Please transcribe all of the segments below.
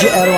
Grande era uma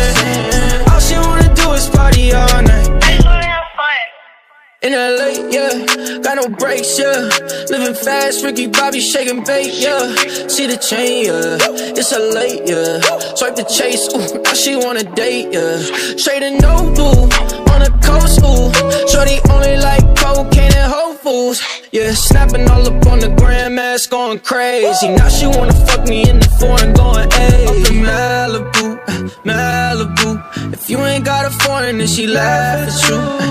In LA, yeah, got no brakes, yeah. Living fast, Ricky Bobby shaking bait, yeah. See the chain, yeah. It's a late, yeah. Swipe the chase, ooh, now she wanna date, yeah. Straight and no blue, on the coast, ooh. Shorty only like cocaine and Whole Foods, yeah. Snapping all up on the grandmas, going crazy. Now she wanna fuck me in the foreign, going, ayy. Up in Malibu, Malibu. If you ain't got a foreign, then she laugh at you.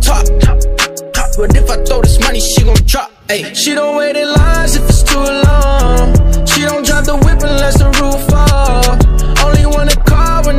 top. But if I throw this money, she gon' drop. Ay, she don't wait in lines if it's too long. She don't drive the whip unless the roof fall. Only want a car when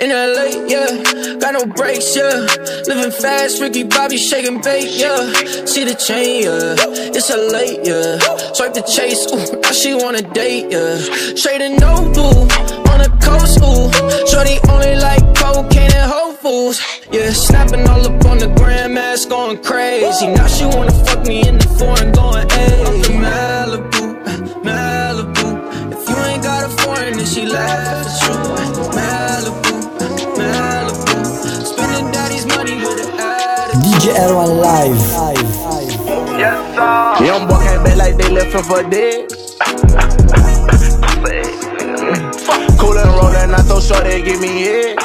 In LA, yeah, got no brakes, yeah. Living fast, Ricky Bobby shaking bait, yeah. See the chain, yeah. It's a late, yeah. Swipe the chase, ooh, now she wanna date, yeah. Straight and no blue, on the coast, ooh. Shorty only like cocaine and Whole Foods, yeah. Snapping all up on the grandmas, going crazy. Now she wanna fuck me in the foreign, going, hey. Like they left him for dead. Cool and rollin', I throw short, they give me it.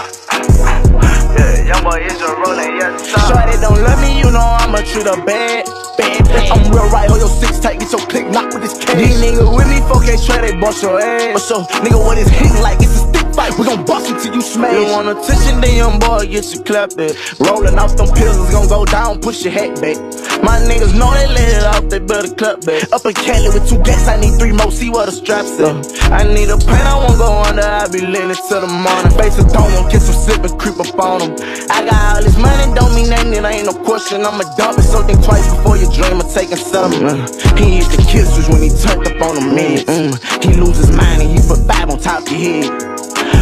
Yeah, young boy is a rolling, yes, sir. Shorty don't love me, you know I'ma treat her bad. Bad, I'm real right, hold your six tight, get your click knock with this cash. These niggas with me, 4K try, they bust your ass. But so, nigga, what is hitting like? It's a stick fight, we gon' bust until you smash. You want attention, then young boy get you clapped at. Rolling off them pills, gon' go down, push your hat back. My niggas know they let it off, they better clap back. Up in Cali with two gas, I need three more, see what the straps at. I need a pen, I won't go under, I be it till the morning. Face a dome, won't kiss some slip and creep up on them. I got all this money, don't mean nothing, it ain't no question. I'ma dump it, so think twice before you dream of taking something. Uh, he used to kiss us when he turned up on the meds. Mm, he lose his mind and he put five on top of your head.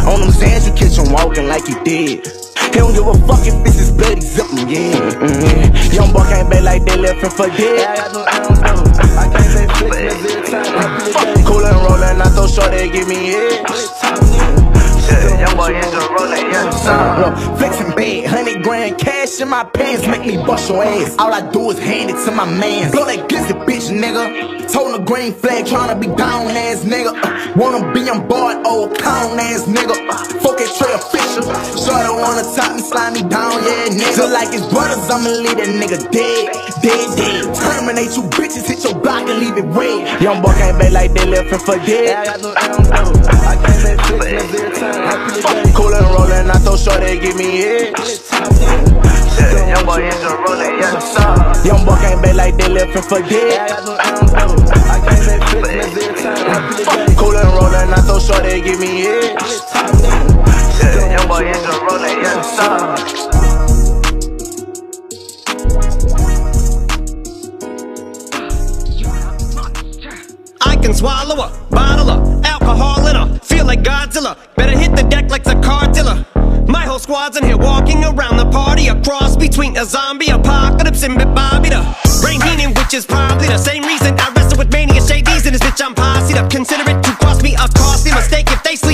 On them sands, you catch him walking like he did. He don't give a fuck if this is bloody zippin', yeah. Mm-hmm. Young boy came back like they left him for dead. I got no I can't say flick, Cool and rollin', I throw short, they give me head. Yeah, young boy is a rolling, sir. Look, flexing bad, hundred grand cash in my pants, make me bust your ass. All I do is hand it to my man. Blow that glizzy bitch, nigga. Told a green flag, tryna be down ass nigga. Uh, wanna be on board, old clown ass nigga. Uh, fuck it, Trey official. Shorty wanna top me, slide me down, yeah, nigga. Just like his brothers, I'ma leave that nigga dead, dead, dead. Terminate you bitches, hit your block and leave it red. Young boy came back like they left him for dead. Yeah, I got no, I don't know. I can't say flick, Cool and rollin', I throw short, they give me head. Yeah, young boy is a rolling, yes, sir. Young boy came back like they left him for dead. I can't say flick, Cool and rollin', I throw short, they give me head. Yeah, young boy is a rolling, yes, sir. I can swallow a bottle of alcohol in her. Feel like Godzilla. Better hit the deck like the car dealer. My whole squad's in here walking around the party. A cross between a zombie apocalypse and Bobby the Brain Heenan, which is probably the same reason I wrestle with mania shades in this bitch. I'm up. Consider it to cost me a costly mistake if they sleeping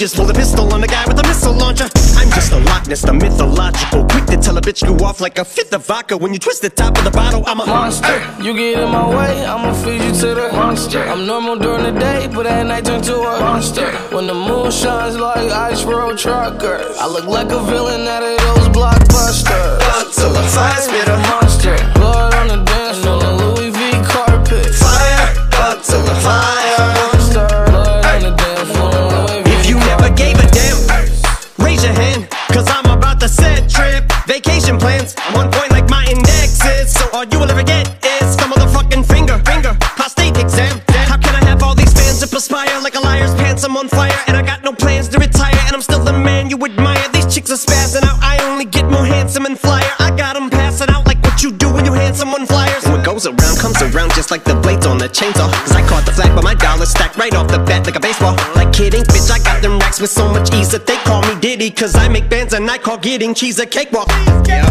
Just pull a pistol on the guy with a missile launcher. I'm just a Loch Ness, the mythological. Quick to tell a bitch you off like a fifth of vodka. When you twist the top of the bottle, I'm a monster. You get in my way, I'ma feed you to the monster. I'm normal during the day, but at night turn to a monster. When the moon shines like ice road truckers, I look like a villain out of those blockbusters. Up to the fire, spit a monster. Bitch, I got them racks with so much ease that they call Diddy. Cause I make bands and I call getting cheese a cakewalk. Yeah.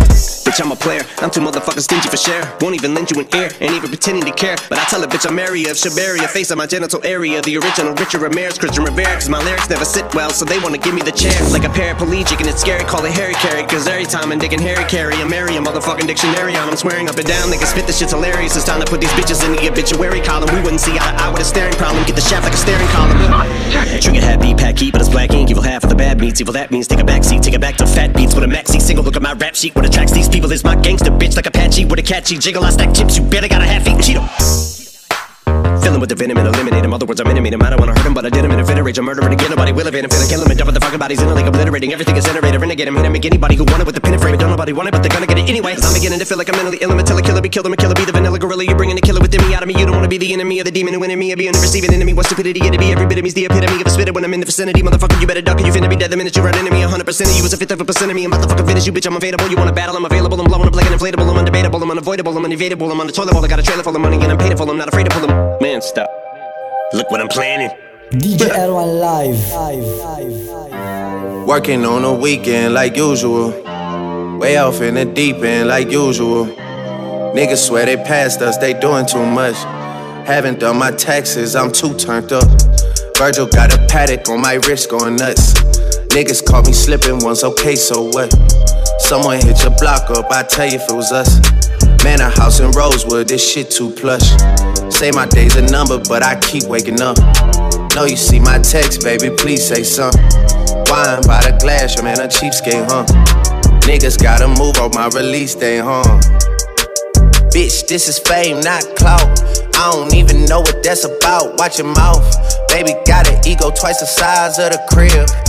Bitch, I'm a player. I'm too motherfucking stingy for share. Won't even lend you an ear, ain't even pretending to care. But I tell a bitch I'm area of Shabaria, face of my genital area. The original Richard Ramirez, Christian Rivera. Cause my lyrics never sit well, so they wanna give me the chair. Like a paraplegic, and it's scary, call it Harry Carry. Cause every time I'm digging Harry Carry, I'm Mary, a motherfucking dictionary on. I'm swearing up and down, they can spit this shit's hilarious. It's time to put these bitches in the obituary column. We wouldn't see eye to eye with a staring problem. Get the shaft like a staring column. Trigger happy, pack heat, but it's black ink. Evil half of the bad meats. Evil that means take a back seat, take it back to fat beats with a maxi single. Look at my rap sheet. What attracts these people is my gangster bitch like Apache with a catchy jiggle. I stack chips, you better got a half eaten Cheeto. With the venom and eliminate him. Other words, I'm intimate him. I don't wanna hurt him, but I did him in a fit of rage. I'm murdering again. Nobody will evade him. Feeling kill him and dump the fucking bodies in a lake, obliterating everything is generator. Renegade him, hit him, make anybody who want it with the pin and frame. Don't nobody want it, but they're gonna get it anyway. I'm beginning to feel like I'm mentally ill. I'm a killer be killed. I'm a killer, be the vanilla gorilla. You're bringing the killer within me out of me. You don't wanna be the enemy of the demon who in me. I be the receiving enemy. What stupidity it'd be. Every bit of me's the epitome of a spitter when I'm in the vicinity. Motherfucker, you better duck or you finna be dead the minute you run into me. 100% of you is a fifth of a percent of me. I'm about to fucking finish you, bitch. I'm available. You wanna battle? I'm available. I'm blowing up like an inflatable. I'm undebatable. I'm unavoidable. I'm unevadable. I'm on the toilet bowl. I got a trailer full of money and I'm paid for. I'm not afraid to pull them. Man, stop. Look what I'm planning. DJ L1 live. live, live, live. Working on a weekend like usual. Way off in the deep end like usual. Niggas swear they passed us, they doing too much. Haven't done my taxes, I'm too turned up. Virgil got a Patek on my wrist going nuts. Niggas caught me slipping once, okay, so what? Someone hit your block up, I tell you if it was us. Man, a house in Rosewood, this shit too plush. Say my day's a number, but I keep waking up. Know you see my text, baby, please say something. Wine by the glass, your man a cheapskate, huh? Niggas gotta move on my release day, huh? Bitch, this is fame, not clout. I don't even know what that's about. Watch your mouth. Baby got an ego twice the size of the crib.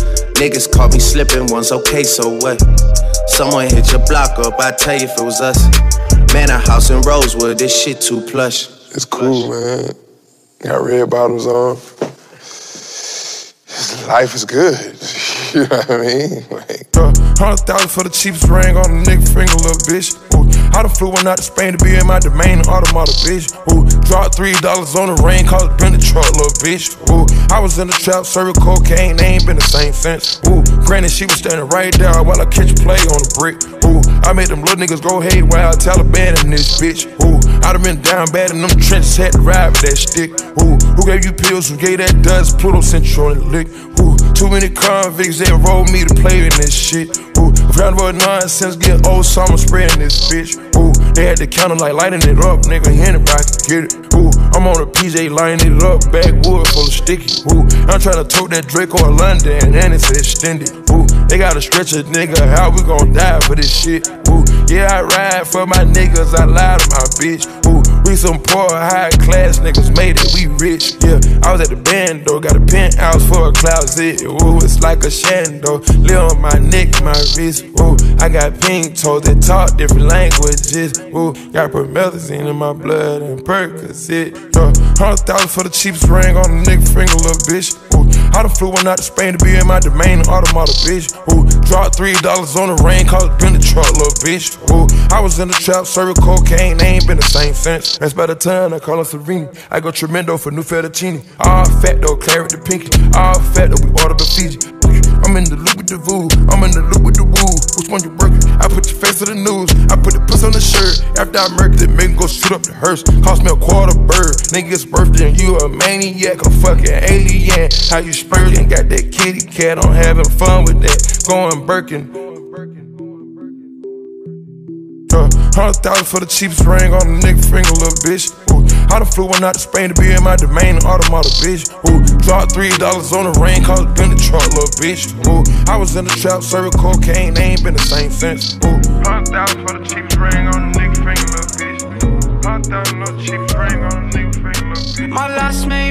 Niggas caught me slipping once, okay, so what? Someone hit your block up, I tell you if it was us. Man, a house in Rosewood, this shit too plush. It's cool, man. Got red bottoms on. Life is good. you know what I mean? Like, Uh, Hundred thousand for the cheapest ring on a nigga finger, little bitch. Ooh, I done flew one out to Spain to be in my domain, automata, bitch. Ooh, dropped three dollars on the ring, cause it been the truck, little bitch. Ooh, I was in the trap, serving cocaine, they ain't been the same since. Ooh, granted, she was standing right there while I catch a play on the brick. Ooh, I made them little niggas go haywire, Taliban in this bitch. Ooh, I done been down bad in them trenches, had to ride with that stick. Ooh, who gave you pills? Who gave that dust? Pluto on the lick. Ooh, too many convicts that rolled me to play in this shit. Ooh, round about nonsense, get old summer spreading this bitch. They had the counter like lighting it up, nigga. hand it can get it. Ooh, I'm on a PJ lining it up, backwood full of sticky. Ooh, I'm trying to tote that Draco or London, and it's extended. Ooh, they gotta stretch a nigga, how we gon' die for this shit? Ooh, yeah, I ride for my niggas, I lie to my bitch. We some poor, high class niggas made it, we rich. Yeah, I was at the band though, got a penthouse for a closet. Ooh, it's like a shando, live on my neck, my wrist. Ooh, I got pink toes that talk different languages. Ooh, got promethazine in my blood and Percocet. Yeah, hundred thousand for the cheapest ring on the nigga finger, little bitch. I done flew one out to Spain to be in my domain, automata, bitch. Ooh, dropped three dollars on the rain, cause it been the truck, little bitch. Ooh, I was in the trap, serving cocaine, they ain't been the same since. That's by the time I call her Serene. I go tremendo for new fettuccine. All fat though, claret the pinky. All fat though, we order the Fiji. I'm in the loop with the voo, I'm in the loop with the woo. Which one you working? I put your face to the news, I put the puss on the shirt. After I murk it, make go shoot up the hearse. Cost me a quarter bird. Nigga's birthday and you a maniac, a fucking alien. How you spurting? Got that kitty cat, I'm having fun with that. Going Birkin. Hundred thousand for the cheapest ring on the nigga finger, little bitch. Ooh, I done flew one out to Spain to be in my domain, automata, bitch. Ooh, dropped three dollars on the ring, cause it been the truck, little bitch. Ooh, I was in the trap, serving cocaine, they ain't been the same since. Ooh. Hundred thousand for the cheapest ring on a nigga finger, little bitch. Hundred thousand for the cheapest ring on a nigga finger, little bitch. My last made me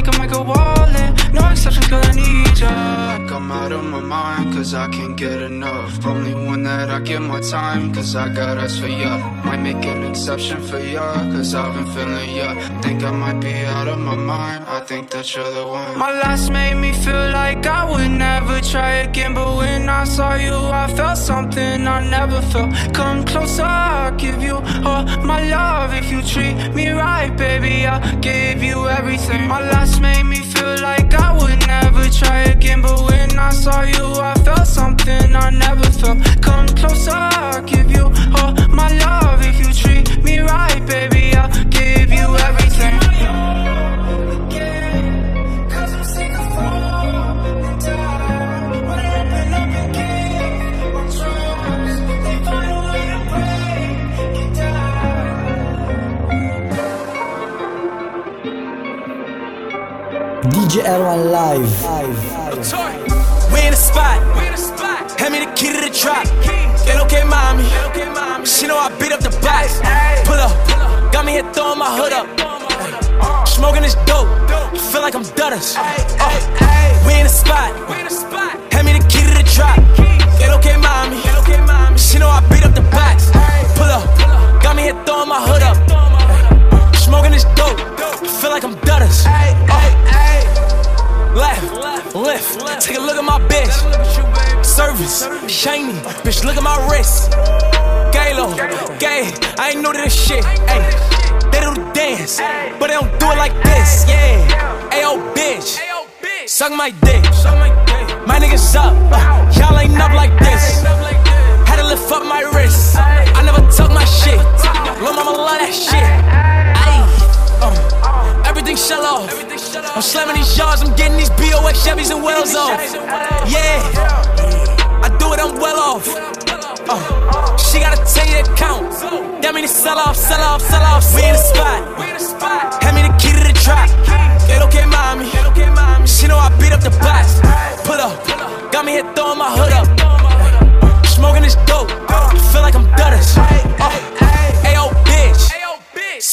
Might go all in. No exceptions, I need ya. I'm out of my mind, cause I can't get enough. Only one that I give my time, cause I got us for ya. Might make an exception for ya, cause I've been feeling ya. Think I might be out of my mind, I think that you're the one. My last made me feel like I would never try again, but when I saw you, I felt something I never felt. Come closer, I'll give you all my love. If you treat me right, baby, I'll give you everything. My last made me feel like I would never try again, but when I saw you, I felt something I never felt. Come closer, I'll give you this dope. Feel like I'm Dutters. Uh, we in the spot. Hand me the key to the trap. Get okay, mommy. She know I beat up the box. Pull up. Got me here throwing my hood up. Smoking this dope. Feel like I'm Dutters. Left, lift, take a look at my bitch. Service, shiny, bitch, look at my wrist. Galo, gay, I ain't new to this shit. Ay, dance, but they don't do it like this. Yeah, ayo, bitch, suck my dick. My niggas up, uh, y'all ain't up like this. Had to lift up my wrist. I never tuck my shit. Lil' mama love that shit. Ayy, uh, everything shell off. I'm slamming these yards, I'm getting these BOX Chevys and Wells off. Yeah, I do it, I'm well off. Uh, she gotta tell you that count. That mean to sell off, sell off, sell off. We in the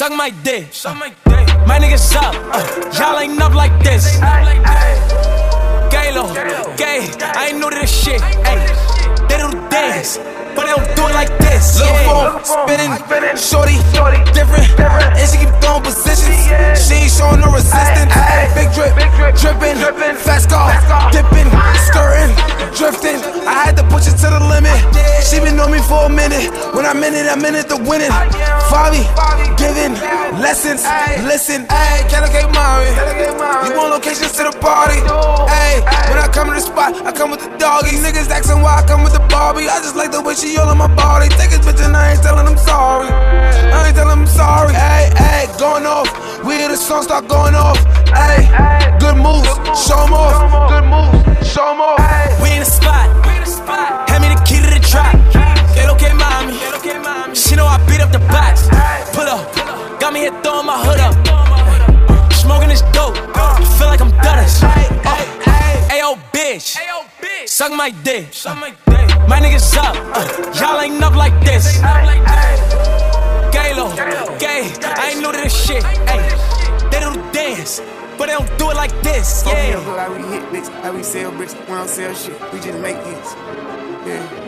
suck my dick. My niggas up, uh, y'all ain't up like this. Galo, gay, I ain't know this shit. Ay, they do the dance, but they don't do it like this. Little phone spinning, shorty, different, and she keep throwing positions. She ain't showing no resistance. Big drip, dripping, fast car, dipping, skirting, drifting. I had to push it to the limit. She been on me for a minute. When I'm in it, I'm in it to win it. Fabi, giving lessons, listen. Hey, can I get Mari? You want locations to the party? Hey, when I come to the spot, I come with the doggy. Niggas asking why I come with the Barbie. I just like the way she all on my body. Take his bitch and I ain't telling him sorry. I ain't telling him sorry. Hey, hey, going off. We hear the song start going off. Hey, good moves, show 'em off. Good moves, show 'em off. We in the spot. Hand me the key to the trap. Get okay, mommy. She know I beat up the box. Pull up. Got me here throwing my hood up. Smoking this dope. Feel like I'm. Uh, Ayo, bitch. Suck my dick. Suck My dick. My niggas up. Uh, y'all ain't up like this. Galo, gay, I ain't new to this shit. Ay, they don't dance, but they don't do it like this. Yeah. we hit bricks, we sell bricks, we don't sell shit, we just make hits. Yeah.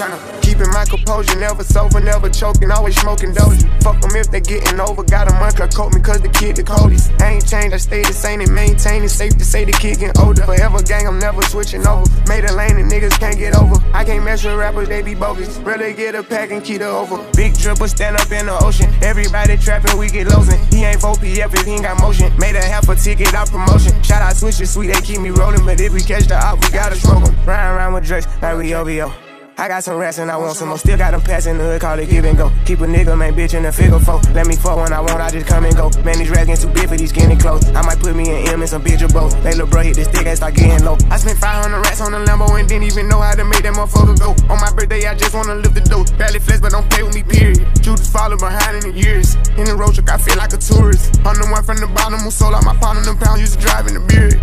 Turn up. Keeping my composure, never sober, never choking, always smoking dozy. Fuck them if they getting over, got a month, coat me cause the kid the coldest. I ain't changed, I stay the same and maintain it. Safe to say the kid getting older. Forever gang, I'm never switching over. Made a lane and niggas can't get over. I can't mess with rappers, they be bogus. Really get a pack and keep it over. Big dripper stand up in the ocean. Everybody trapping, we get losing. He ain't 4 PF if he ain't got motion. Made a half a ticket out promotion. Shout out switches, sweet, they keep me rolling. But if we catch the op, we gotta smoke 'em. Riding around with Drakes like we OVO. I got some rats and I want some more. Still got them pass in the hood, call it give and go. Keep a nigga, man, bitch in the figure four. Let me fuck when I want, I just come and go. Man, these getting too big for these skinny clothes. I might put me in M and some bitch or both. They little bro hit this stick and start getting low. I spent 500 rats on the Lambo and didn't even know how to make that motherfucker go. On my birthday, I just wanna lift the dough. Barely flex, but don't play with me, period. Judas follow behind in the years. In the road truck, I feel like a tourist. I'm the one from the bottom who sold out my of them pounds, used to drive in the beard.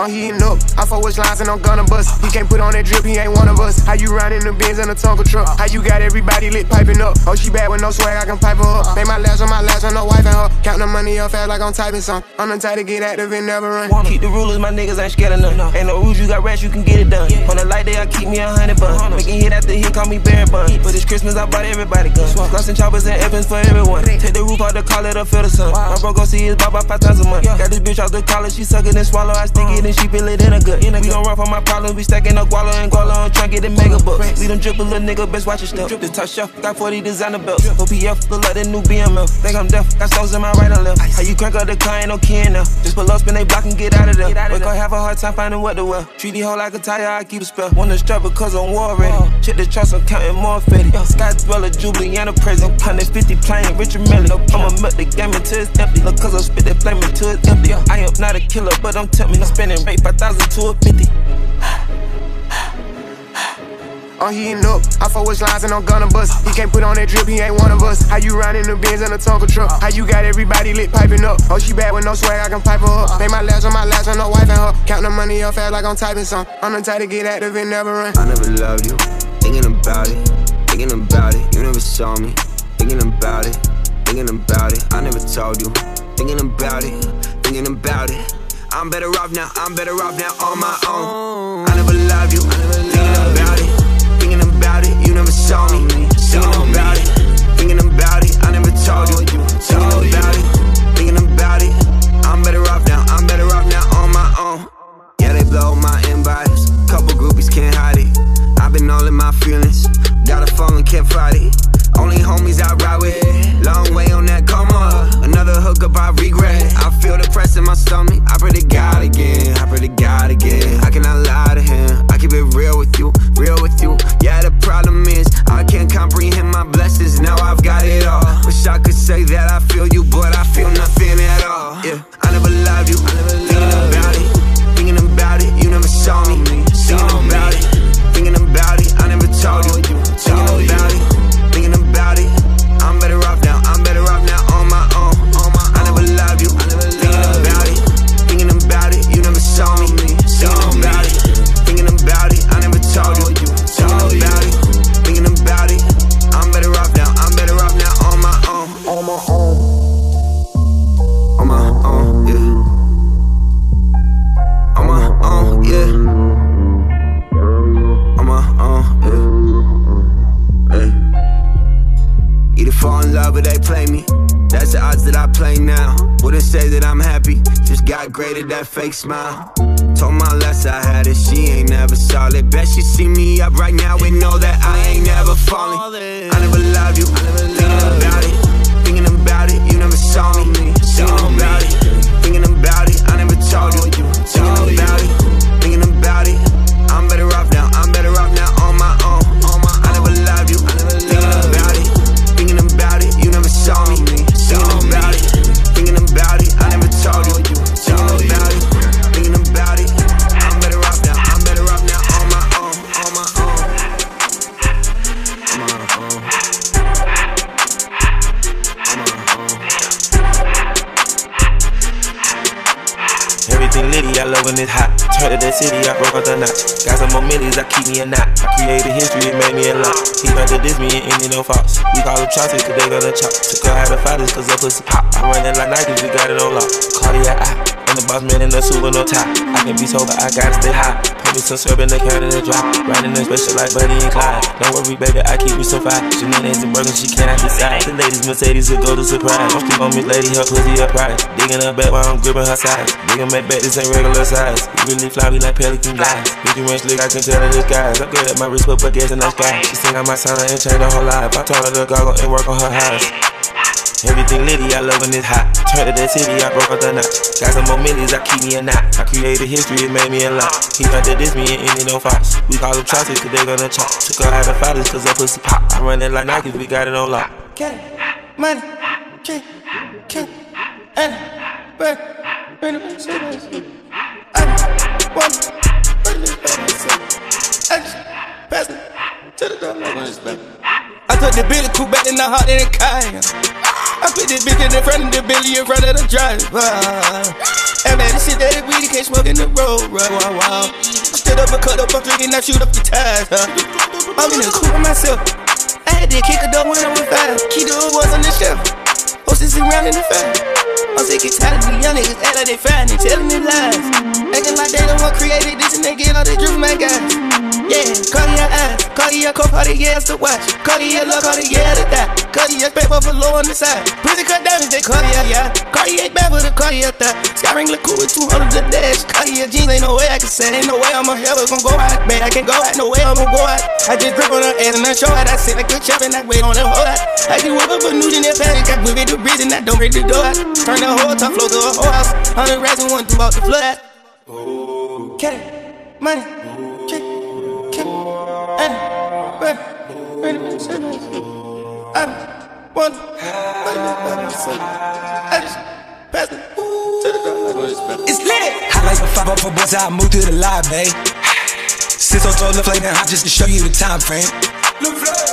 Uh, I'm heating up. I fuck with lines and I'm gonna bust. He can't put on that drip, he ain't one of us. How you riding the Benz in a Tonka truck? How you got everybody lit piping up? Oh, she bad with no swag, I can pipe her up. Make my last on my last on no wife and her. Count the money up fast like I'm typing some. I'm the type to get active and never run. Keep the rulers, my niggas ain't scared of none. Ain't no rules, you got rats, you can get it done. On the light day, I keep me a hundred bun. Making hit after hit, call me Barry Bun. But this Christmas, I bought everybody guns. Gloss and choppers and Evans for everyone. Take the roof out the collar to feel the sun. My bro gon' see his baba five times a month. Got this bitch out the collar, she suck it and swallow. I stick it she feel it in a gut. We don't run from my problems, we stacking up guala and guala and tryna get the mega bucks. We them drip a little nigga, best watch your step. The top shelf, got 40 designer belts. OPF, look like the new BML. Think I'm deaf, got stones in my right and left. How you crank up the car, ain't no key in there. Just pull up, spin they block and get out of there. Wake up, have a hard time finding what to wear. Treat the hoe like a tire, I keep a spell. Wanna strap because I'm war ready. Check the trust, I'm counting more fetty. Sky dweller, Jubilee, and a present. 150 playing Richard Mille. I'ma melt the game until it's empty. Look, cause I spit that flame until it's empty. I am not a killer, but I'm tempting. I'm spending rate 5,000 to a 50. I'm heating up. I fuck with lines and I'm gonna bust. He can't put on that drip, he ain't one of us. How you riding the Benz in a Tonka truck? How you got everybody lit piping up? Oh, she bad with no swag, I can pipe her up. Make my last on my last on no wife and her. Count the money up fast like I'm typing some. I'm the type to get active and never run. I never loved you. Thinking about it, thinking about it. You never saw me. Thinking about it, thinking about it. I never told you. Thinking about it, thinking about it. I'm better off now, I'm better off now on my own. I never loved you. Thinking about it, thinking about it. You never saw me. Thinking about it, thinking about it. I never told you. Thinking about it, thinking about it. I'm better off now, I'm better off now on my own. Yeah, they blow my inbox. Couple groupies can't hide it. I've been all in my feelings. Got a phone and can't fight it. Only homies I ride with. Long way on that coma. Another hookup I regret. I feel the press in my stomach. I pray to God again. I pray to God again. I cannot lie smile. I love when it's hot. Turn to the city, I broke out the notch. Got some more millies, I keep me a knot. I created history, it made me a lot. He tried to diss me and ended no false. We call them chopsticks, cause they gonna chop. Took her out of fighters, cause her pussy pop. I run it like Nike, we got it on lock. Cardiac eye. I'm the boss man in the suit with no tie. I can be sober, I gotta stay high. Give me some syrup in the dry. Riding the special like Buddy and Clyde. Don't worry, baby, I keep you so fine. Shenanigans and burgers, she cannot decide. The ladies Mercedes will go to surprise. Don't sleep on me, lady, her pussy up pride. Digging her back while I'm gripping her sides. Digging my back, this ain't regular size. You really fly me like pelican guys. Big range slick, I can tell her guys. I'm good at my wrist, but gas in the sky. She sing on my sound and change her whole life. I told her to goggle and work on her eyes. Everything litty, I love when it's hot. Turn to that city, I broke out the knot. Got some more millies, I keep me a knot. I created history, it made me a lot. He thought that this me and any no fox. We call them chopsticks, cause they gonna chop. Took her out of fathers, cause that pussy pop. I run it like Nike, we got it on lock. Get it, money, get, get, and, but, bring it back. I want, but it's better, I just pass it the. I took the Billy coupe back in the heart in the Cayenne. I put this bitch in the front of the Billy in front of the driver. And man, this shit that weed, can't smoke in the road, right? Wow, wow. Stood up and cut up, I'm drinking, I shoot up the tires, huh? I'm in the coupe with myself. I had to kick a door when I was five. Door was on the shelf. Hostess around in the fire. I'm sick and tired of these young niggas act like they fine and telling me lies. Acting like they the one created this and they get all the from my guys. Yeah, Cartier eyes, Cartier cup, Cartier ass to watch. Cartier look, Cartier to die. Cartier paper for low on the side. Pussy cut diamonds, they Cartier, yeah. Cartier bad for the Cartier thigh. Sky ring look cool with 200 the dash. Cartier jeans, ain't no way I can say. Ain't no way I'm a ever gonna go out. Man, I can go out, no way I'm gonna go out. I just drip on her ass and I show out. I sit like a chop and I wait on the whole lot. I can whip up a nude in that panic. I whip it to breathe and I don't break the door out. Turn the whole top floor to a whole house. Hundred rats and one throughout the flood. Get it, money, it's lit. I like a five up for boys, I move to the live, babe. Since oh I told the flame hot just to show you the time frame.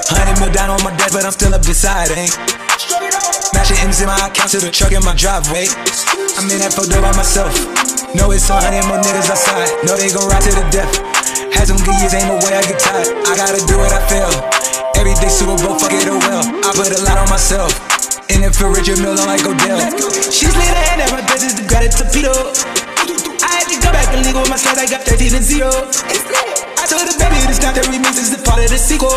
Hundred mil down on my desk, but I'm still up deciding. Mashing M's in my account to the truck in my driveway. I'm in that photo by myself. Know it's a hundred more niggas outside. Know they gon' ride to the death. Had some good years, ain't no way I get tired. I gotta do what I feel. Every day Super Bowl, fuck it oh well. I put a lot on myself. In it for Richard Mille, like Odell. She's lit ahead at my business, the got it torpedo. I had to go back and legal with my slides, I got 13 and 0. I told the baby this not the remix, is the part of the sequel.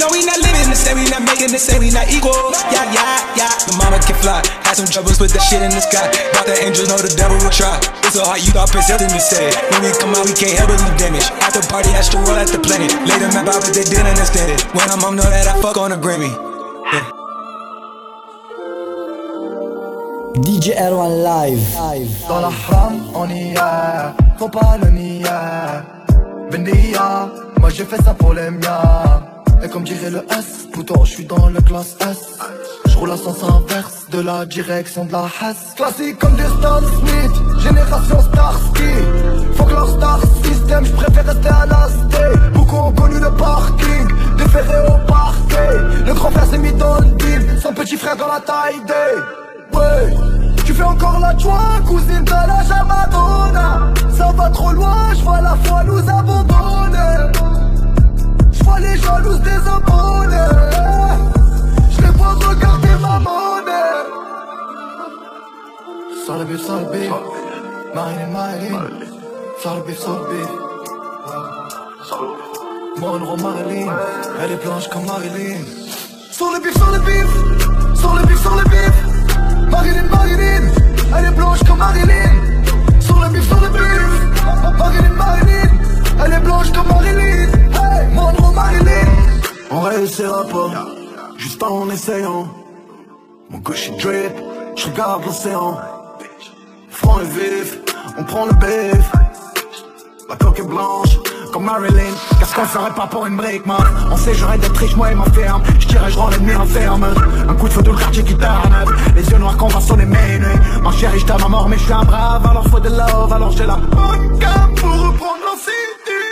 No, we not living the same, we not making the same, we not equal. Yeah, yeah, yeah. The mama can fly, had some troubles with the shit in the sky. Brought the angels, know the devil will try. It's so hard, you thought Prince Hilton to say. When we come out, we can't help but leave damage. After party, has to roll at the planet. Lay the map out, but they didn't understand it. When I'm home, know that I fuck on a Grammy. Yeah. DJ R-ONE live. Dans la flamme, on y est, faut pas le nier. Bendia, moi j'ai fait ça pour les miens. Et comme dirait le S, pourtant je suis dans le classe S. Je roule à sens inverse de la direction de la Hesse. Classique comme des Stan Smith, génération Starsky. Faut que leur star system, je préfère rester à la sté. Beaucoup ont connu le parking, déféré au parquet. Le grand frère s'est mis dans le deal, son petit frère dans la taille des. Ouais, tu fais encore la joie, cousine de la Jamadonna. Ça va trop loin, je vois la foi nous abandonner. Je vois les jalouses des abonnés. Je les vois regarder ma monnaie. Le bif. Marine, Marine. Le bif. Monroe Marilyn, elle est blanche comme Marilyn. Sors le bif, sors le bif. Sors le bif, sors le bif. Marilyn, Marilyn, elle est blanche comme Marilyn. Sur le bif, sur le bif. Marilyn, Marilyn, elle est blanche comme Marilyn. Hey, Monroe, Marilyn. On réussira pas, juste en essayant. Mon gauche est drip, je regarde l'océan. Front est vif, on prend le bif. La coque est blanche, comme Marilyn. Qu'est-ce qu'on ferait pas pour une brique, man. On sait j'aurais d'être riche, moi et ma ferme. Je dirais je rends l'ennemi enferme Un coup de feu tout le quartier qui tarne Les yeux noirs qu'on va sonner mes nuits. Ma chérie, je à mort mais je suis un brave. Alors faut de love, alors j'ai la bonne Pour reprendre la city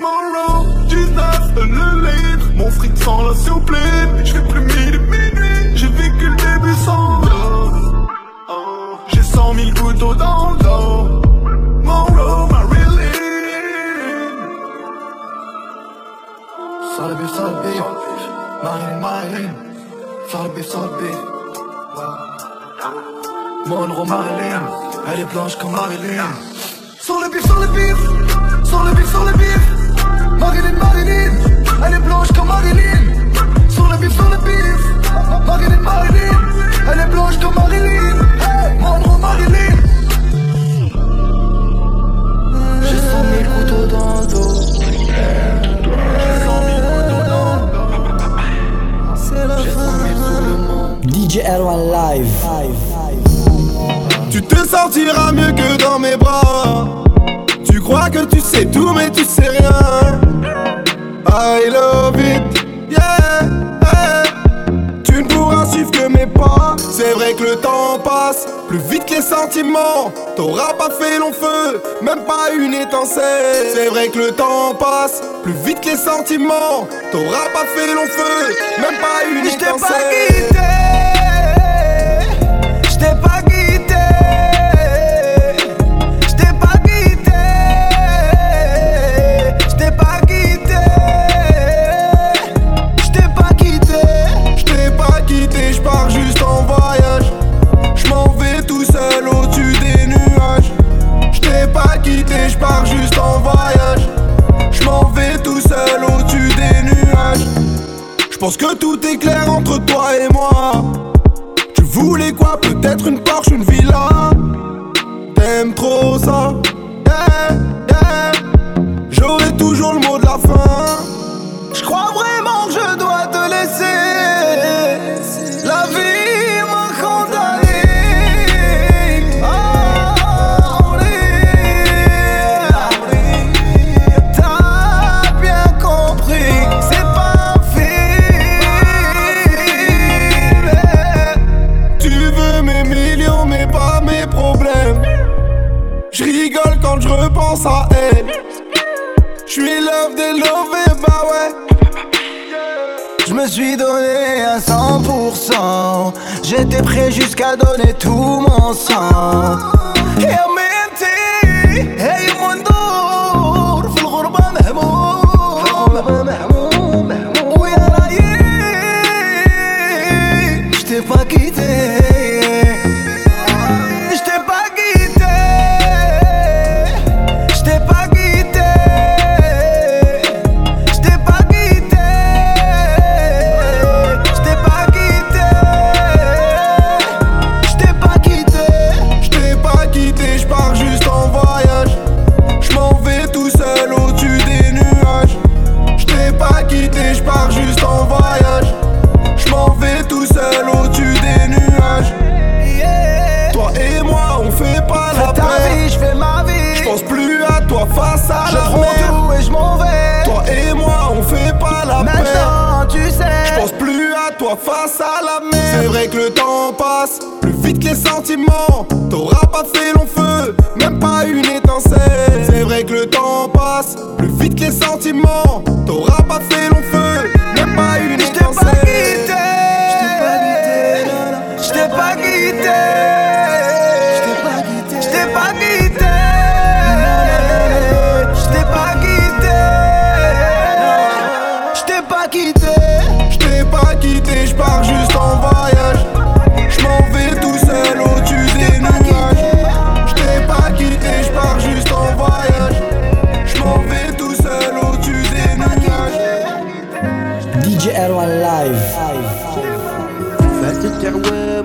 Mon road, 19 le litre. Mon fric sans la souple Je fais plus midi minuit J'ai vécu le début sans love Oh, J'ai cent mille couteaux dans le Sors le bif, sors le bif Monroe, Marilyn. Elle est blanche comme Marilyn. Sors le bif, sors le bif. Sur le bif, sur le bif. Marilyn, Marilyn. Elle est blanche comme Marilyn. Sur le bif, sur le bif. Marilyn, Marilyn. Elle est blanche comme Marilyn. Monroe, Marilyn. J'ai cent mille couteaux dans le dos DJ Erwan Live. Tu te sentiras mieux que dans mes bras. Tu crois que tu sais tout, mais tu sais rien. I love it, yeah. yeah. Tu ne pourras suivre que mes pas. C'est vrai que le temps passe plus vite que les sentiments. T'auras pas fait long feu, même pas une étincelle. C'est vrai que le temps passe plus vite que les sentiments. T'auras pas fait long feu, même pas une Je t'ai pas étincelle. Seul au-dessus des nuages. Je pense que tout est clair entre toi et moi. Tu voulais quoi? Peut-être une Porsche, une villa. T'aimes trop ça pense à elle. J'suis love des bah ouais. Je me suis donné à 100%. J'étais prêt jusqu'à donner tout mon sang. MNT, hey.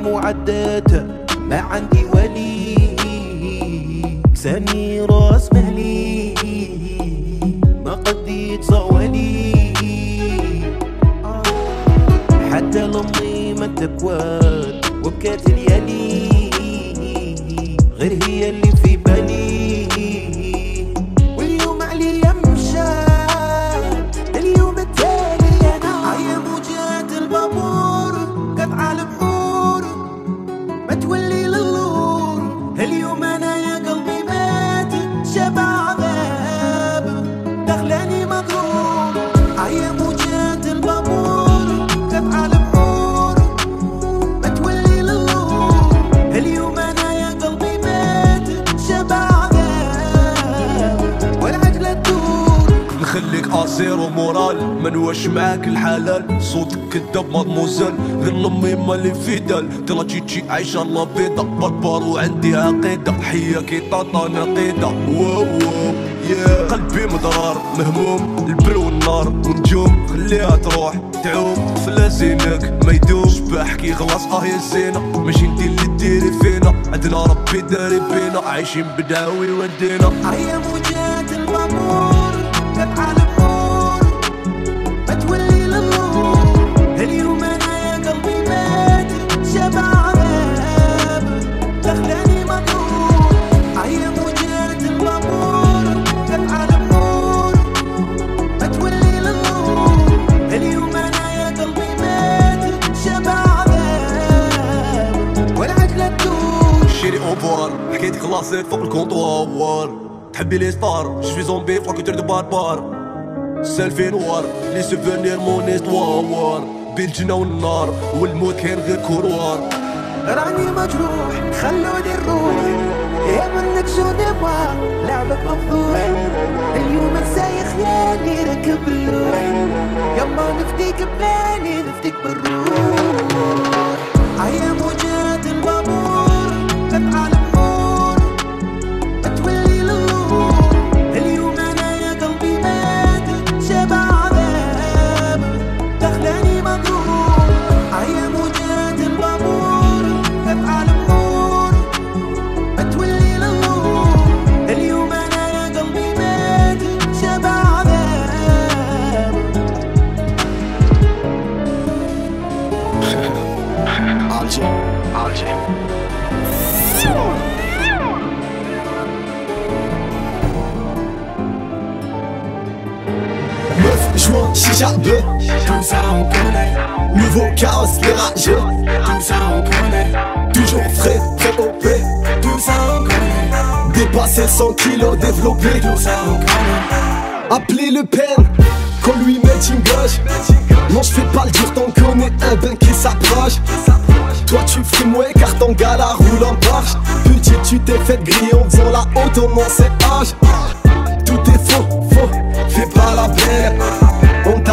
اعوام وعدات ما عندي ولي. لساني راس مهلي ما قديت صوالي حتى لامي ما تكوات وبكات ليالي غير هي اللي ما نواش معاك الحلال؟ صوتك كداب مادموزيل غير لمي اللي في دال ترى تشي عايشة لا بيضة. بربر وعندي عقيدة. حياكي طاطا نقيدة واو واو yeah. قلبي مضرار مهموم. البر والنار ونجوم. خليها تروح تعوم. طفلة زينك ما يدوم شباح كي خلاص آه يا زينة. ماشي انتي اللي ديري فينا. عندنا ربي داري بينا. عايشين بداوي ودينا. خلاصت فوق الكونطوار تحبي لي ستار جو سوي زومبي فوق كتر دو باربار سالفين نوار لي سوفونير مون استوار بين الجنة والنار والموت كان غير كوروار راني مجروح خلوني نروح يا منك شو نبغى لعبك مفضوح اليوم انساي خيالي ركب اللوح يما نفديك بلاني نفديك بالروح هيا موجات البابور Tout ça on connaît. Nouveau carrosse, les rageux Tout ça on connaît. Toujours frais, très OP Tout ça on connaît. Dépasser 100 kilos, développer Tout ça on connaît. Appeler le pen Qu'on lui mette une gauche Non je fais pas le dur tant qu'on est un bain qui s'approche. Toi tu ouais car ton gars la roule en marche. Petit tu t'es fait griller en faisant la haute au moins c'est âge. Tout est faux, faux, fais pas la peine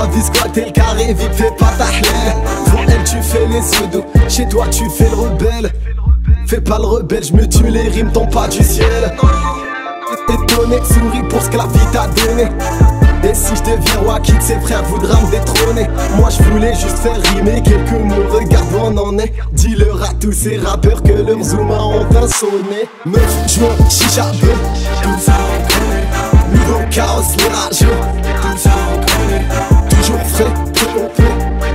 t'a vu squatter le carré vite fais pas ta Pour elle tu fais les doux, chez toi tu fais le rebelle. Fais pas le rebelle, je me tue les rimes tombent pas du ciel. Étonné, souris pour ce que la vie t'a donné. Et si je deviens de ses frères voudra me détrôner? Moi je voulais juste faire rimer quelques mots, regarde où on en est. Dis-leur à tous ces rappeurs que leurs zoomas ont un sonné. Meuf, joint, chicha, tout ça on connaît Nouveau chaos, les OP,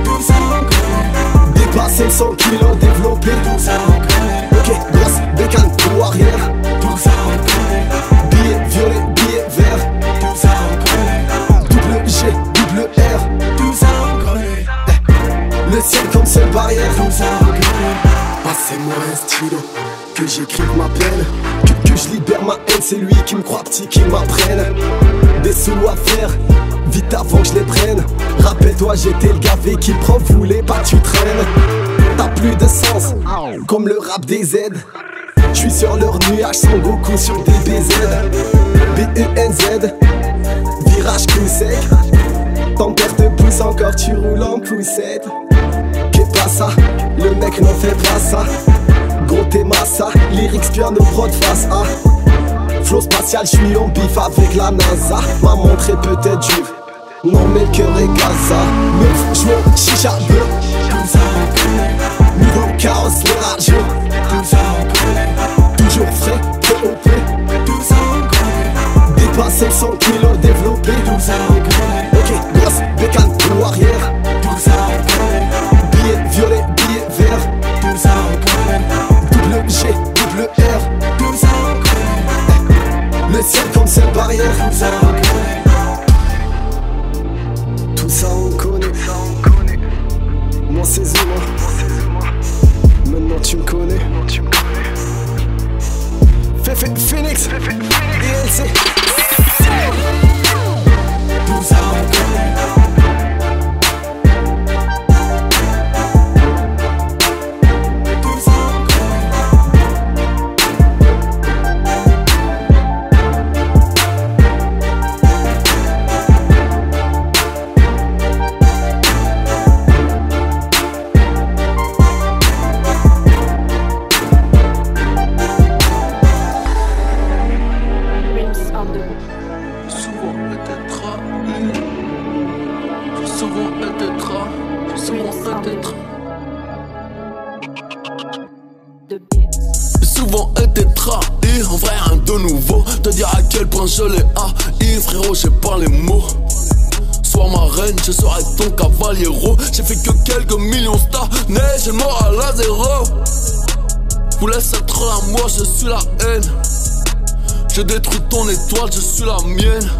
tout ça connaît Dépasser 100 kilos, développer, tout ça connaît Ok, grosse bécane pour arrière, tout ça connaît Billet violet, billet vert, tout ça connaît Double G, double R, tout ça Eh, Le ciel comme seule barrière, tout ça connaît Passez-moi un stylo, que j'écrive ma peine. Que, que je libère ma haine, c'est lui qui me croit petit, qui m'apprenne Des sous à faire, avant que je les prenne. Rappelle-toi j'étais le gavé qui le voulait pas que tu traînes. T'as plus de sens, comme le rap des Z. Je suis sur leur nuage sans Goku sur des BZ B-E-N-Z Virage coup sec. Ton père te pousse encore, tu roules en poussette. Qu'est pas ça Le mec n'en fait pas ça. Gros t'es massa Lyrics piano prod face A Flow spatial, je suis en bif avec la NASA. M'a montré peut-être dur Ouais mais le cœur est Gaza. Chicha bleu. Niveau chaos, Toujours frais, TOP Dépassé 100 kilos développé Ok, grosse bécane ou arrière Billet violet, billet vert. Double G, double R. Eh, le ciel comme cette barrière ces humains. Maintenant tu me connais. Phoenix, Phoenix, DLC. Trahir, en vrai rien de nouveau. Te dire à quel point je l'ai haï, frérot, j'ai pas les mots. Sois ma reine, je serai ton cavaliero. J'ai fait que quelques millions mais j'ai mort à la zéro. Vous laisse être là, moi je suis la haine. Je détruis ton étoile, je suis la mienne.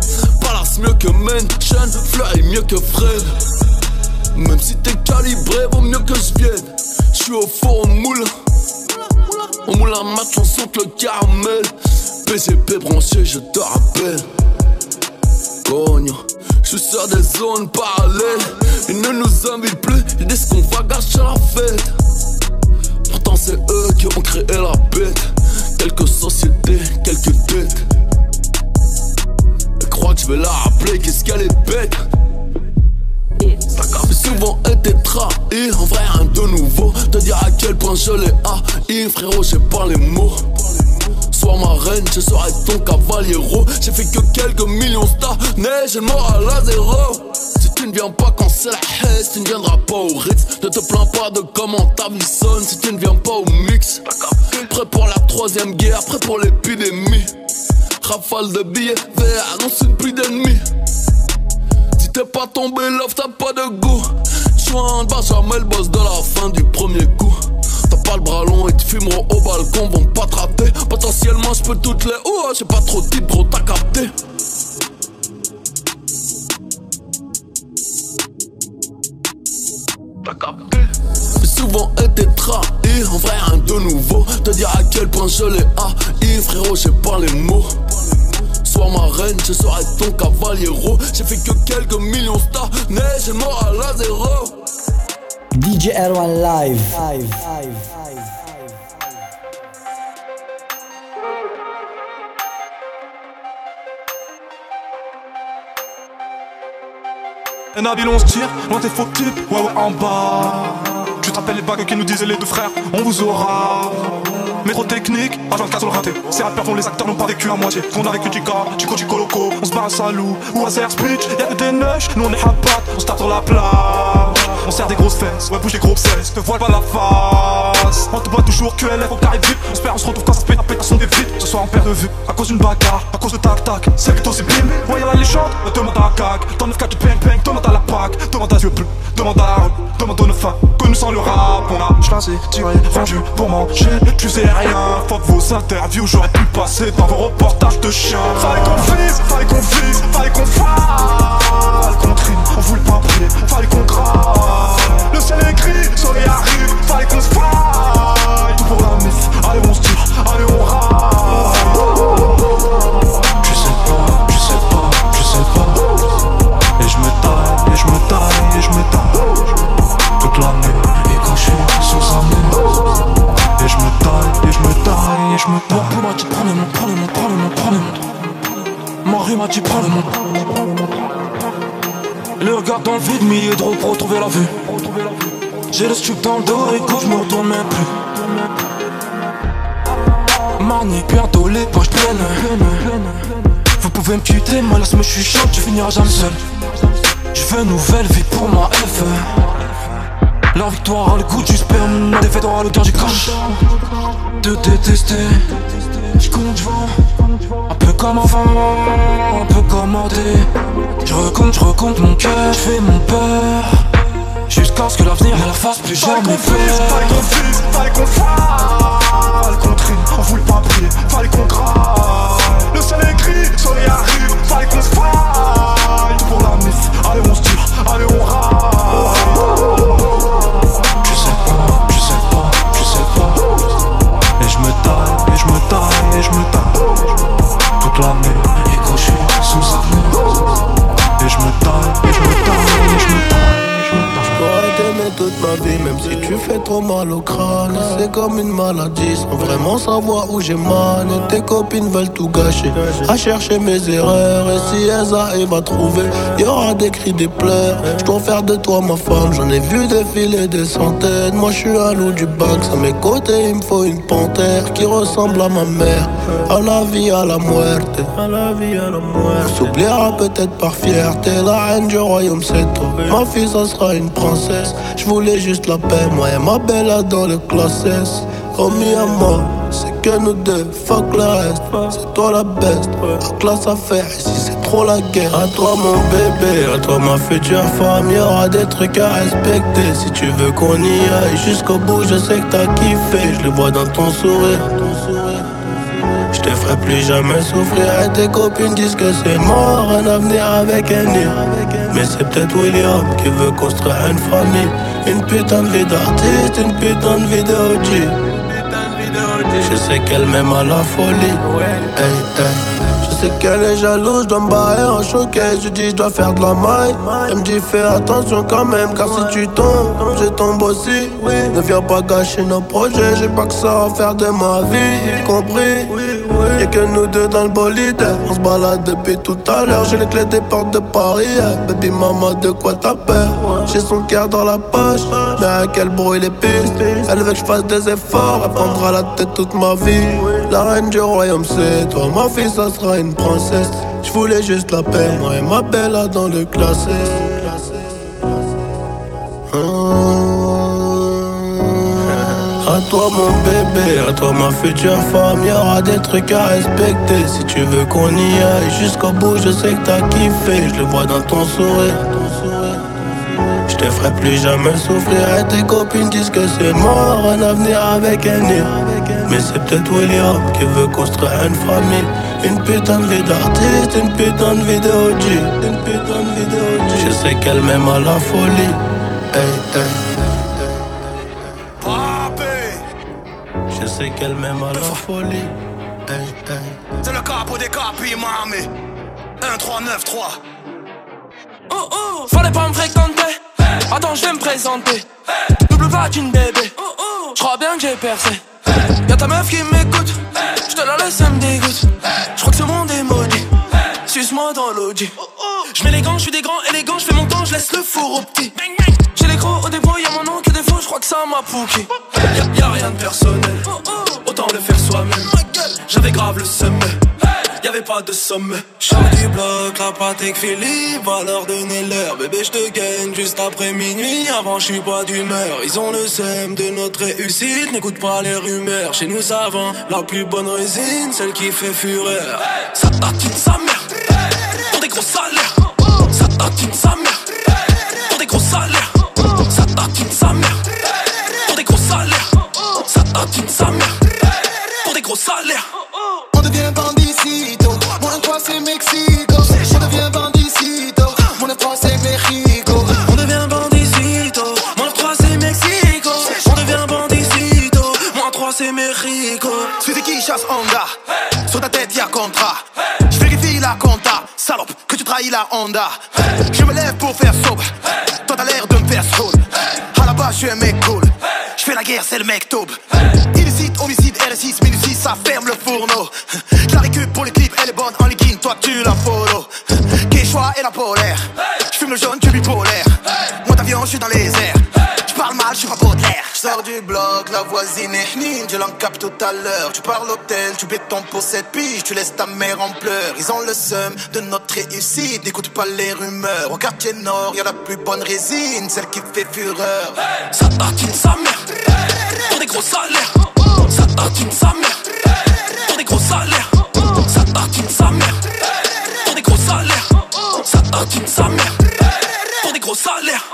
Palace mieux que Mansion, Fleury mieux que Fred. Même si t'es calibré, vaut mieux que je vienne. Je suis au fond, on moule. On moule un match, on sent le caramel. PCP branché, je te rappelle. Cogne, je suis sur des zones parallèles. Ils ne nous invitent plus, ils disent qu'on va gâcher la fête. Pourtant, c'est eux qui ont créé la bête. Quelques sociétés, quelques dettes. Elle croit que je vais la rappeler, qu'est-ce qu'elle est bête. J'ai souvent été trahi, en vrai rien de nouveau. Te dire à quel point je l'ai haï, frérot, j'ai pas les mots. Sois ma reine, je serai ton cavaliero. J'ai fait que quelques millions mais j'ai mort à la zéro. Si tu ne viens pas quand c'est la haine, tu ne viendras pas au Ritz. Ne te plains pas de comment ta vie sonne si tu ne viens pas au mix. Prêt pour la troisième guerre, prêt pour l'épidémie. Rafale de billets verts, annonce une pluie d'ennemis. T'es pas tombé, love, t'as pas de goût. Joint Benjamin, le boss de la fin du premier coup. T'as pas le bras long et tu fumeront au balcon, vont pas te rater. Potentiellement, je peux toutes les. Oh, j'ai pas trop de gros, t'as capté. T'as capté. Souvent été trahi, en vrai rien de nouveau. Te dire à quel point je l'ai haï, frérot, j'ai pas les mots. Sois ma reine, je serai ton cavaliero. J'ai fait que quelques millions de stars, mais j'ai mort à la zéro. DJ Erwan live. live. Un habile on se tire, loin tes faux types, ouais ouais en bas Tu te rappelles les bagues qui nous disaient les deux frères, on vous aura Métro technique, agent de sur le raté Ces rappeurs dont les acteurs n'ont pas vécu à moitié. Qu'on a vécu Tika, Chico Chico Loco On se barre à Salou. Ou à Serre Speech Y'a que des neiges, nous on est hapat On start sur la plage On sert des grosses fesses, ouais bouge les gros cesses Te voile pas la face. On te boit toujours QLF au carré vip On se perd, on se retrouve quand ça se pète, la pétation des vides Ce soir on perd de vue, à cause d'une bagarre À cause de tac tac, c'est plutôt c'est bim. Ouais y'a la légende, demande à CAC Dans 9 4 peng peng, demande à la PAC. Demande à Dieu bleu, demande à la rue Demande aux neuf que nous sans le rap On a chassé, tiré, vendu pour manger. Tu sais rien, fuck vos interviews J'aurais pu passer dans vos reportages de chiens. Fallait qu'on vise, fallait qu'on vise, fallait qu'on fasse. Qu'on on voulait pas prier, fallait qu'on grave Le ciel est gris, soleil arrive, fallait qu'on se faille Tout pour la mif, allez on se tire, allez on râle J'ai le stup dans le dos et quand je me retourne même plus. Marnie, bientôt les poches pleines Vous pouvez me quitter, mais laisse me je suis chaud, tu finiras jamais seul. Je veux une nouvelle vie pour ma F La victoire a le goût du sperme, la défaite aura l'odeur du crash. De détester, je compte Un peu comme avant, un peu comme Andé Je recompte, je recompte mon cœur, je fais mon peur que l'avenir à la face plus jamais fait Pas le qu'on fume, pas le qu'on fasse le contrer, on fout le papier, pas le qu'on graille. Le ciel est gris, soleil arrive, pas le qu'on se faille. Pour la mise. allez on se tire, allez on râle. Tu fais trop mal au crâne. C'est comme une maladie, sans vraiment savoir où j'ai mal. Et tes copines veulent tout gâcher, à chercher mes erreurs. Et si elles arrivent à trouver, y aura des cris, des pleurs. Je dois faire de toi ma femme, j'en ai vu défiler des centaines. Moi je suis un loup du bac, à mes côtés il me faut une panthère qui ressemble à ma mère. À la vie, à la muerte. À la vie, à la muerte. S'oubliera peut-être par fierté, la reine du royaume c'est toi. Ma fille, ça sera une princesse. Je voulais juste la paix, moi et ma belle dans le classes. promis à moi, c'est que nous deux, fuck le reste. C'est toi la best, la classe à faire, ici c'est trop la guerre. À toi mon bébé, à toi ma future femme, y'aura des trucs à respecter. Si tu veux qu'on y aille jusqu'au bout, je sais que t'as kiffé, je le vois dans ton sourire. Je te ferai plus jamais souffrir et tes copines disent que c'est mort Un avenir avec un Mais c'est peut-être William qui veut construire une famille Une putain de vie d'artiste, une putain de vie de OG Je sais qu'elle m'aime à la folie. Je sais qu'elle est jalouse, je dois me barrer en showcase. Je dis je dois faire de la maille. Elle me dit fais attention quand même Car si tu tombes, je tombe aussi. Ne viens pas gâcher nos projets J'ai pas que ça à faire de ma vie Compris Y'a que nous deux dans le bolide. On se balade depuis tout à l'heure. J'ai les clés des portes de Paris. Yeah. Baby maman de quoi t'as peur J'ai son cœur dans la poche. Mais à quel bruit les pistes? Elle veut que je fasse des efforts. Elle prendra la tête toute ma vie. La reine du royaume c'est toi Ma fille. Ça sera une princesse. Je voulais juste la paix. Moi et ma belle dans le classé. À toi mon bébé, à toi ma future femme, y'aura des trucs à respecter. Si tu veux qu'on y aille jusqu'au bout, je sais que t'as kiffé, je le vois dans ton sourire. Je te ferai plus jamais souffrir et tes copines disent que c'est mort, un avenir avec un. Mais c'est peut-être William qui veut construire une famille. Une putain de vie d'artiste, une putain de vie de OG. Une putain de vie de. Je sais qu'elle m'aime à la folie. Hey, hey. Sais qu'elle m'aime à la folie. Hey, hey. C'est le capo des capis, mamie. 1, 3, 9, 3. Oh oh, fallait pas me fréquenter. Attends, je vais me présenter. Double platine, bébé. Je crois bien que j'ai percé. Y'a ta meuf qui m'écoute. Je te la laisse, elle me dégoûte. Je crois que ce monde est maudit. Suce-moi dans l'audi. Je mets les gants, je suis des grands élégants. Je fais mon temps, je laisse le four au petit. J'ai les gros au dépôt, ça m'a pouqué. Y'a, y'a rien de personnel. Autant le faire soi-même. J'avais grave le sommet. Y'avait pas de somme du bloc, la pratique Philippe va leur donner l'heure. Bébé je te gagne juste après minuit. Avant je suis pas d'humeur Ils ont le seum de notre réussite. N'écoute pas les rumeurs. Chez nous ça la plus bonne résine Celle qui fait fureur. Ça tatine sa mère. Pour des gros salaires. Ça tatine sa mère Sa mère Pour des gros salaires On devient bandicito, mon 3 c'est Mexico. On devient bandicito, mon 3 c'est Mexico. On devient bandicito, moins 3 c'est Mexico. On devient bandicito, moins 3 c'est Mexico. Suzy qui chasse Honda, sur ta tête y'a contrat. Je vérifie la compta, salope, que tu trahis la Honda. Je me lève pour faire sobre, toi t'as l'air de me faire soul. À la base, je suis un mec cool, la guerre, c'est le mec taube. Illicite, homicide, R6, minutie, ça ferme le fourneau. Je la récup pour les clips, elle est bonne en liquide, toi tu la follow. Quechua et la polaire, je fume le jaune, tu bipolaire. Moi d'avion, je suis dans les airs. Je parle mal, je suis pas Baudelaire. Je sors du bloc, la voisine est hnine, je l'encape tout à l'heure. Tu parles l'hôtel, tu béton pour cette pige, tu laisses ta mère en pleurs. Ils ont le seum de notre réussite, n'écoute pas les rumeurs. Au quartier nord, y la plus bonne résine, celle qui fait fureur. Ça tatine sa mère Pour des gros salaires Ça tatine sa mère Pour des gros salaires Ça tatine sa mère Pour des gros salaires Ça tatine sa mère Pour des gros salaires